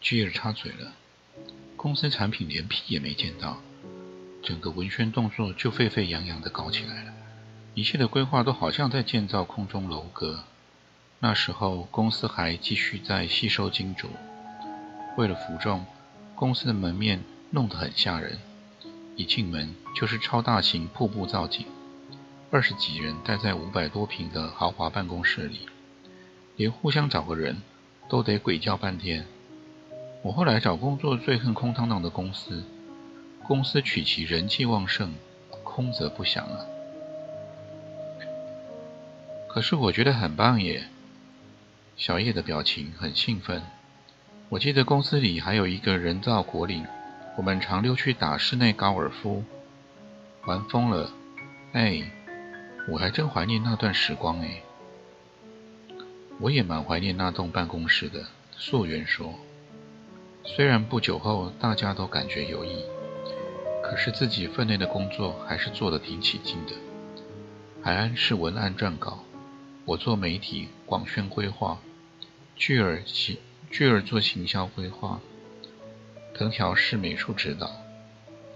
巨儿插嘴了，公司产品连屁也没见到，整个文宣动作就沸沸扬扬的搞起来了。一切的规划都好像在建造空中楼阁。那时候公司还继续在吸收金主，为了服众，公司的门面弄得很吓人。一进门就是超大型瀑布造景，二十几人待在五百多平的豪华办公室里，连互相找个人都得鬼叫半天。我后来找工作最恨空荡荡的公司，公司取其人气旺盛，空则不响啊。可是我觉得很棒耶。小叶的表情很兴奋。我记得公司里还有一个人造果岭，我们常溜去打室内高尔夫，玩疯了。哎，我还真怀念那段时光哎。我也蛮怀念那栋办公室的。素媛说。虽然不久后大家都感觉有益，可是自己分内的工作还是做得挺起劲的。海安是文案撰稿，我做媒体广宣规划，巨儿行巨儿做行销规划，藤条是美术指导，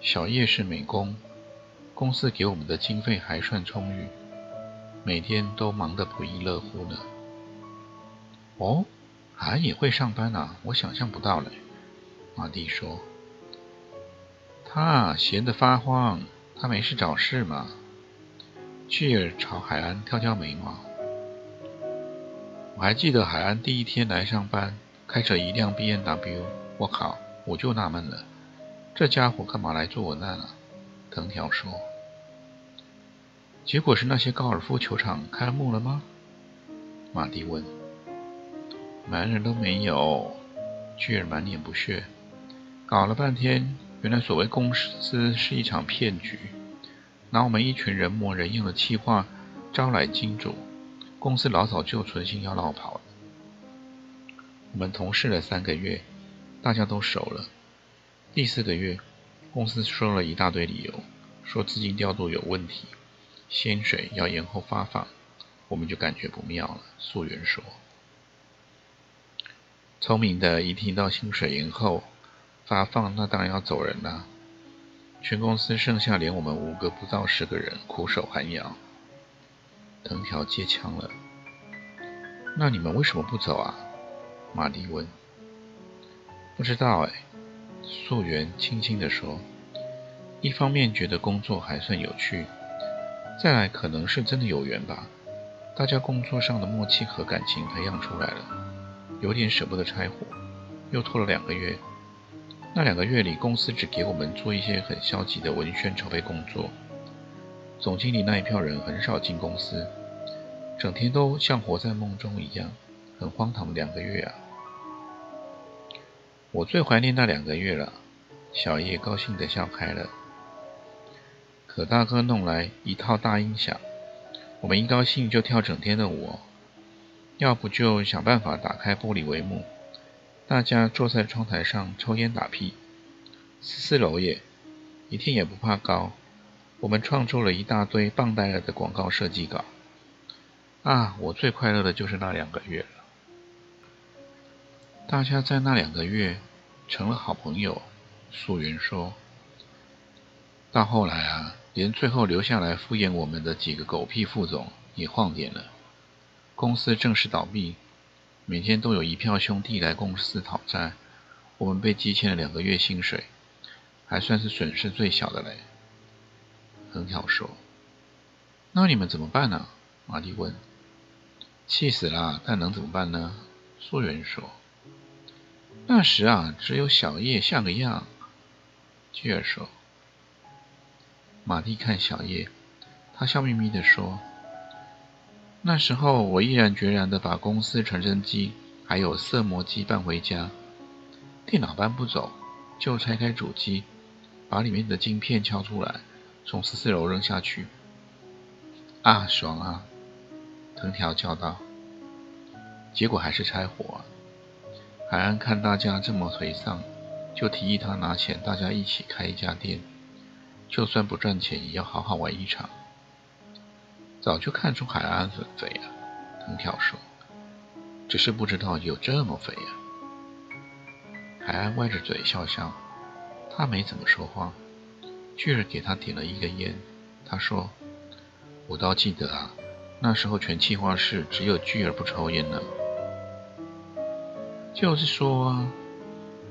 小叶是美工。公司给我们的经费还算充裕，每天都忙得不亦乐乎呢。哦，海安也会上班啊？我想象不到嘞。马蒂说：“他闲得发慌，他没事找事嘛。”巨儿朝海安挑挑眉毛。我还记得海安第一天来上班，开着一辆 B N W。我靠，我就纳闷了，这家伙干嘛来做文案啊？藤条说。结果是那些高尔夫球场开幕了吗？马蒂问。男人都没有。巨儿满脸不屑。搞了半天，原来所谓公司是一场骗局，拿我们一群人模人样的气话招来金主，公司老早就存心要闹跑了。我们同事了三个月，大家都熟了。第四个月，公司说了一大堆理由，说资金调度有问题，薪水要延后发放，我们就感觉不妙了。素媛说：“聪明的一听到薪水延后。”发放那当然要走人啦！全公司剩下连我们五个不到十个人，苦守寒窑。藤条接枪了。那你们为什么不走啊？马丽问。不知道哎。素媛轻轻地说。一方面觉得工作还算有趣，再来可能是真的有缘吧。大家工作上的默契和感情培养出来了，有点舍不得拆伙，又拖了两个月。那两个月里，公司只给我们做一些很消极的文宣筹备工作。总经理那一票人很少进公司，整天都像活在梦中一样，很荒唐的两个月啊！我最怀念那两个月了。小叶高兴地笑开了。可大哥弄来一套大音响，我们一高兴就跳整天的舞，要不就想办法打开玻璃帷幕。大家坐在窗台上抽烟打屁，十四楼也，一天也不怕高。我们创作了一大堆棒呆了的广告设计稿。啊，我最快乐的就是那两个月了。大家在那两个月成了好朋友。素云说。到后来啊，连最后留下来敷衍我们的几个狗屁副总也晃点了，公司正式倒闭。每天都有一票兄弟来公司讨债，我们被积欠了两个月薪水，还算是损失最小的嘞。很好说：“那你们怎么办呢？”马蒂问。“气死了，但能怎么办呢？”素媛说。“那时啊，只有小叶像个样。”巨儿说。马蒂看小叶，他笑眯眯地说。那时候，我毅然决然地把公司传真机还有色魔机搬回家。电脑搬不走，就拆开主机，把里面的晶片敲出来，从十四楼扔下去。啊，爽啊！藤条叫道。结果还是拆火。海安看大家这么颓丧，就提议他拿钱，大家一起开一家店，就算不赚钱，也要好好玩一场。早就看出海安很肥了，藤条说，只是不知道有这么肥啊。海安歪着嘴笑笑，他没怎么说话。巨儿给他点了一根烟，他说：“我倒记得啊，那时候全气化室只有巨儿不抽烟呢。”就是说啊，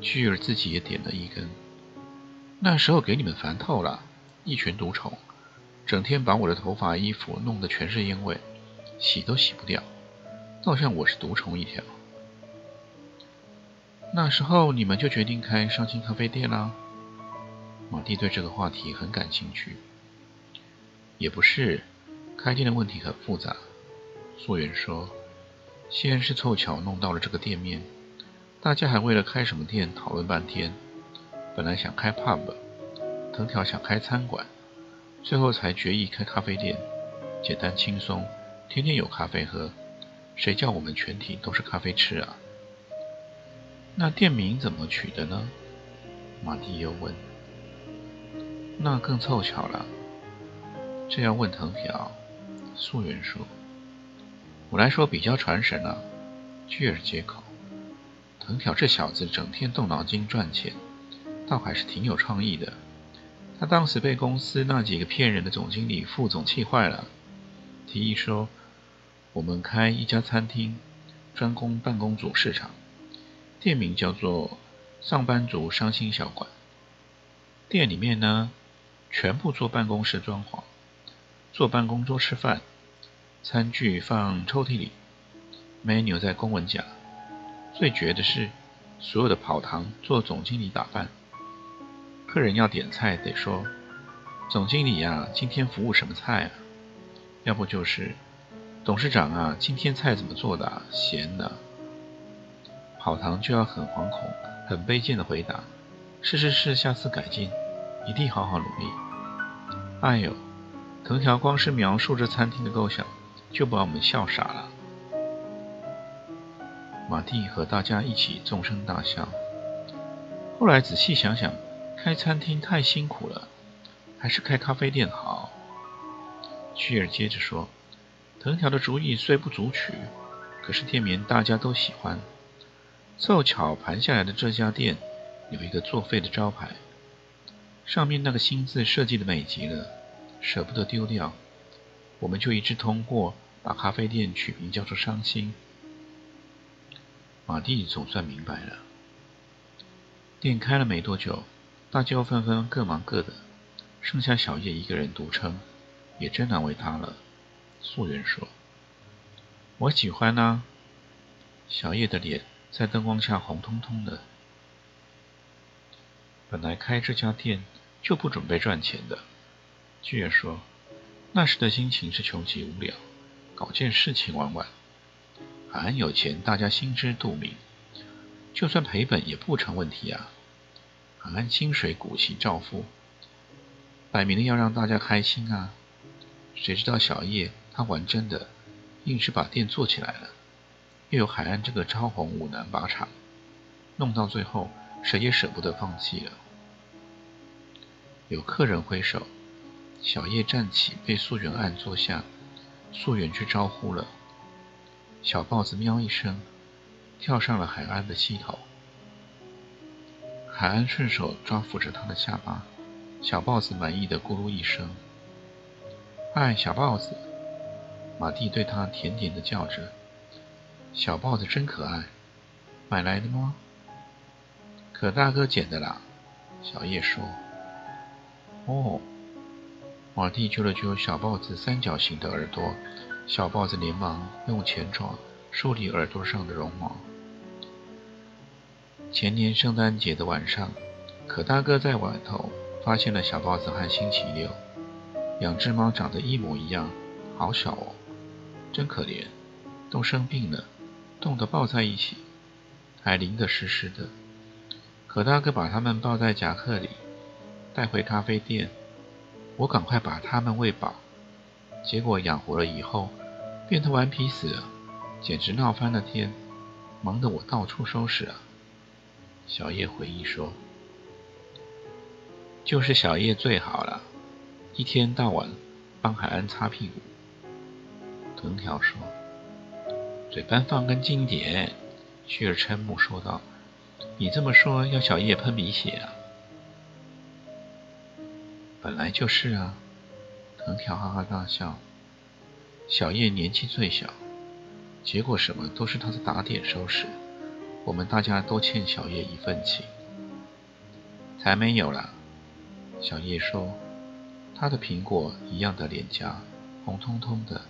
巨儿自己也点了一根。那时候给你们烦透了，一群毒虫。整天把我的头发、衣服弄得全是烟味，洗都洗不掉，倒像我是毒虫一条。那时候你们就决定开上清咖啡店啦？马蒂对这个话题很感兴趣。也不是，开店的问题很复杂。溯源说，先是凑巧弄到了这个店面，大家还为了开什么店讨论半天。本来想开 pub，藤条想开餐馆。最后才决意开咖啡店，简单轻松，天天有咖啡喝。谁叫我们全体都是咖啡痴啊？那店名怎么取的呢？马蒂又问。那更凑巧了，这要问藤条。素媛说：“我来说比较传神啊。”巨尔接口。藤条这小子整天动脑筋赚钱，倒还是挺有创意的。他当时被公司那几个骗人的总经理、副总气坏了，提议说：“我们开一家餐厅，专攻办公族市场，店名叫做‘上班族伤心小馆’。店里面呢，全部做办公室装潢，坐办公桌吃饭，餐具放抽屉里，menu 在公文夹。最绝的是，所有的跑堂做总经理打扮。”客人要点菜，得说：“总经理呀，今天服务什么菜啊？”要不就是：“董事长啊，今天菜怎么做的？咸的。”跑堂就要很惶恐、很卑贱的回答：“是是是，下次改进，一定好好努力。”哎呦，藤条光是描述这餐厅的构想，就把我们笑傻了。马蒂和大家一起纵声大笑。后来仔细想想。开餐厅太辛苦了，还是开咖啡店好。屈尔接着说：“藤条的主意虽不足取，可是店名大家都喜欢。凑巧盘下来的这家店有一个作废的招牌，上面那个新字设计的美极了，舍不得丢掉。我们就一致通过，把咖啡店取名叫做‘伤心’。”马蒂总算明白了。店开了没多久。大家纷纷各忙各的，剩下小叶一个人独撑，也真难为他了。素媛说：“我喜欢啊。”小叶的脸在灯光下红彤彤的。本来开这家店就不准备赚钱的，巨儿说：“那时的心情是穷极无聊，搞件事情玩玩。俺有钱，大家心知肚明，就算赔本也不成问题啊。”按薪水股息照付，摆明了要让大家开心啊！谁知道小叶他玩真的，硬是把店做起来了。又有海岸这个超红五男把场，弄到最后谁也舍不得放弃了。有客人挥手，小叶站起被素媛按坐下，素媛去招呼了。小豹子喵一声，跳上了海岸的膝头。海安顺手抓抚着他的下巴，小豹子满意的咕噜一声：“嗨，小豹子！”马蒂对他甜甜的叫着：“小豹子真可爱，买来的吗？”“可大哥捡的啦。”小叶说。“哦。”马蒂揪了揪小豹子三角形的耳朵，小豹子连忙用前爪梳理耳朵上的绒毛。前年圣诞节的晚上，可大哥在外头发现了小豹子和星期六两只猫长得一模一样，好小哦，真可怜，都生病了，冻得抱在一起，还淋得湿湿的。可大哥把它们抱在夹克里，带回咖啡店。我赶快把它们喂饱，结果养活了以后，变得顽皮死了，简直闹翻了天，忙得我到处收拾啊。小叶回忆说：“就是小叶最好了，一天到晚帮海安擦屁股。”藤条说：“嘴巴放干净点。”旭儿瞠目说道：“你这么说，要小叶喷鼻血啊？”本来就是啊，藤条哈哈大笑。小叶年纪最小，结果什么都是他在打点收拾。我们大家都欠小叶一份情。才没有啦！小叶说，他的苹果一样的脸颊红彤彤的。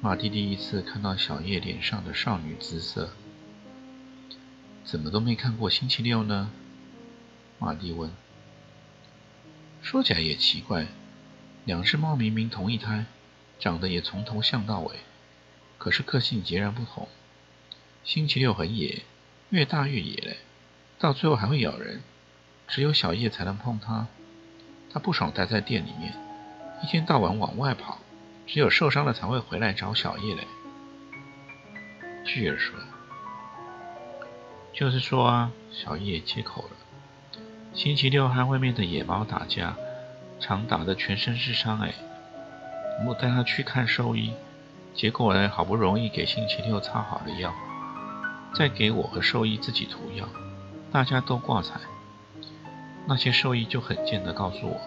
马蒂第一次看到小叶脸上的少女姿色，怎么都没看过星期六呢？马蒂问。说起来也奇怪，两只猫明明同一胎，长得也从头像到尾，可是个性截然不同。星期六很野，越大越野嘞，到最后还会咬人，只有小叶才能碰它。它不爽待在店里面，一天到晚往外跑，只有受伤了才会回来找小叶嘞。巨儿说：“就是说啊。”小叶接口了。星期六和外面的野猫打架，常打得全身是伤。哎，我带他去看兽医，结果呢，好不容易给星期六擦好了药，再给我和兽医自己涂药，大家都挂彩。那些兽医就很贱的告诉我，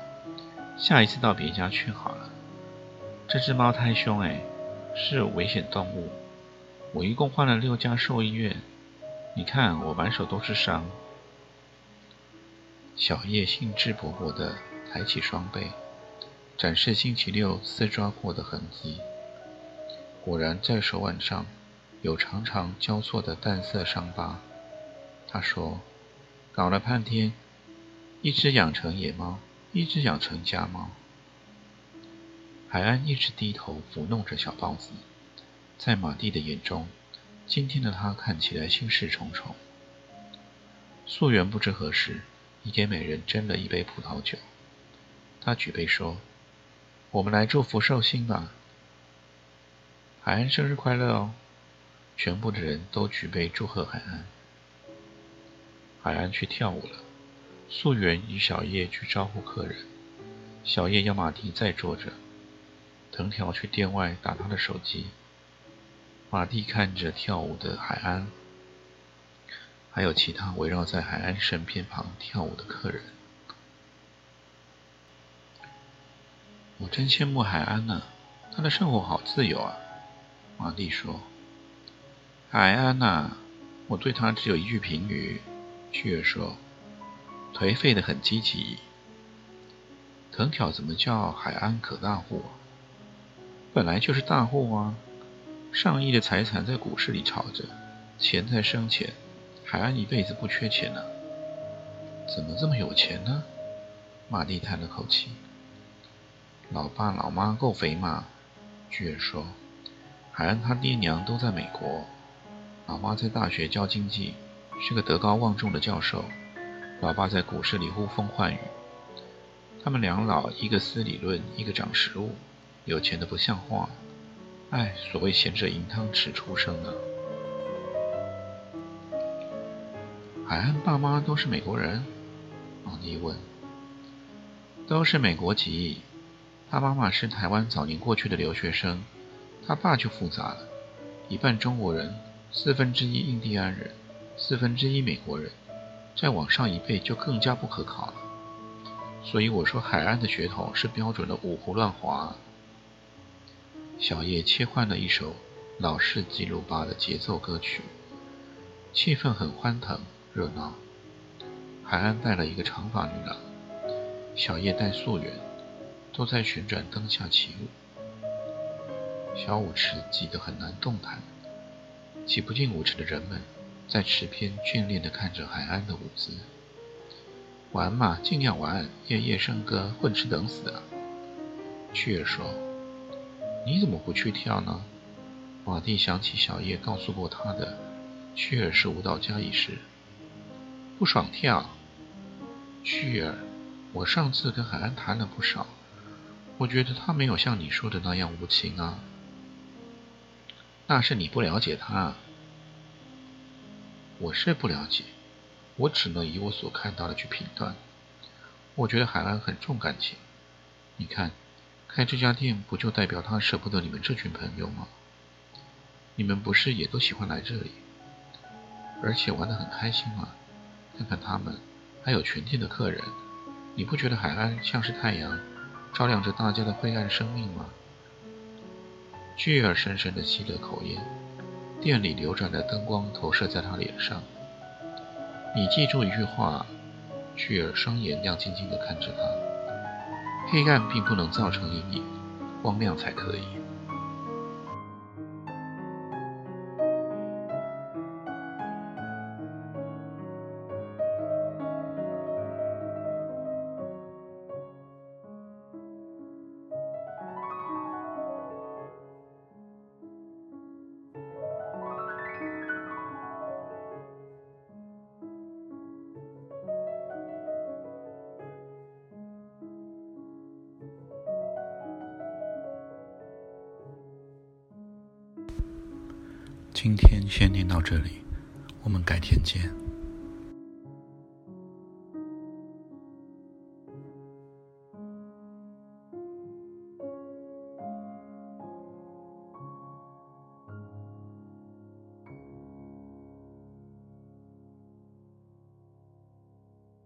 下一次到别家去好了。这只猫太凶，哎，是危险动物。我一共换了六家兽医院，你看我满手都是伤。小叶兴致勃勃地抬起双臂，展示星期六撕抓过的痕迹。果然，在手腕上有长长交错的淡色伤疤。他说：“搞了半天，一只养成野猫，一只养成家猫。”海安一直低头抚弄着小豹子，在马蒂的眼中，今天的他看起来心事重重。素媛不知何时。已给美人斟了一杯葡萄酒，他举杯说：“我们来祝福寿星吧，海安生日快乐哦！”全部的人都举杯祝贺海安。海安去跳舞了，素媛与小叶去招呼客人，小叶要马蒂再坐着，藤条去店外打他的手机。马蒂看着跳舞的海安。还有其他围绕在海安身边旁跳舞的客人，我真羡慕海安呢，他的生活好自由啊。马蒂说：“海安呐，我对他只有一句评语。”旭儿说：“颓废的很积极。”藤条怎么叫海安可大户？本来就是大户啊，上亿的财产在股市里炒着，钱在生钱。海安一辈子不缺钱呢，怎么这么有钱呢？马蒂叹了口气。老爸老妈够肥嘛？巨儿说。海安他爹娘都在美国，老妈在大学教经济，是个德高望重的教授。老爸在股市里呼风唤雨。他们两老一个思理论，一个长实物，有钱的不像话。哎，所谓贤者银汤匙出生啊。海安爸妈都是美国人，王迪问。都是美国籍，他妈妈是台湾早年过去的留学生，他爸就复杂了，一半中国人，四分之一印第安人，四分之一美国人，再往上一辈就更加不可考了。所以我说海岸的血统是标准的五胡乱华。小叶切换了一首老式吉鲁巴的节奏歌曲，气氛很欢腾。热闹，海岸带了一个长发女郎，小叶带素媛，都在旋转灯下起舞。小舞池挤得很难动弹，挤不进舞池的人们在池边眷恋地看着海岸的舞姿。玩嘛，尽量玩，夜夜笙歌，混吃等死啊！雀儿说：“你怎么不去跳呢？”马蒂想起小叶告诉过他的，雀儿是舞蹈家一事。不爽跳。屈儿，我上次跟海安谈了不少，我觉得他没有像你说的那样无情啊。那是你不了解他。我是不了解，我只能以我所看到的去评断。我觉得海安很重感情。你看，开这家店不就代表他舍不得你们这群朋友吗？你们不是也都喜欢来这里，而且玩得很开心吗？看看他们。还有全店的客人，你不觉得海安像是太阳，照亮着大家的灰暗生命吗？巨儿深深地吸了口烟，店里流转的灯光投射在他脸上。你记住一句话，巨儿双眼亮晶晶地看着他，黑暗并不能造成阴影，光亮才可以。今天先念到这里，我们改天见。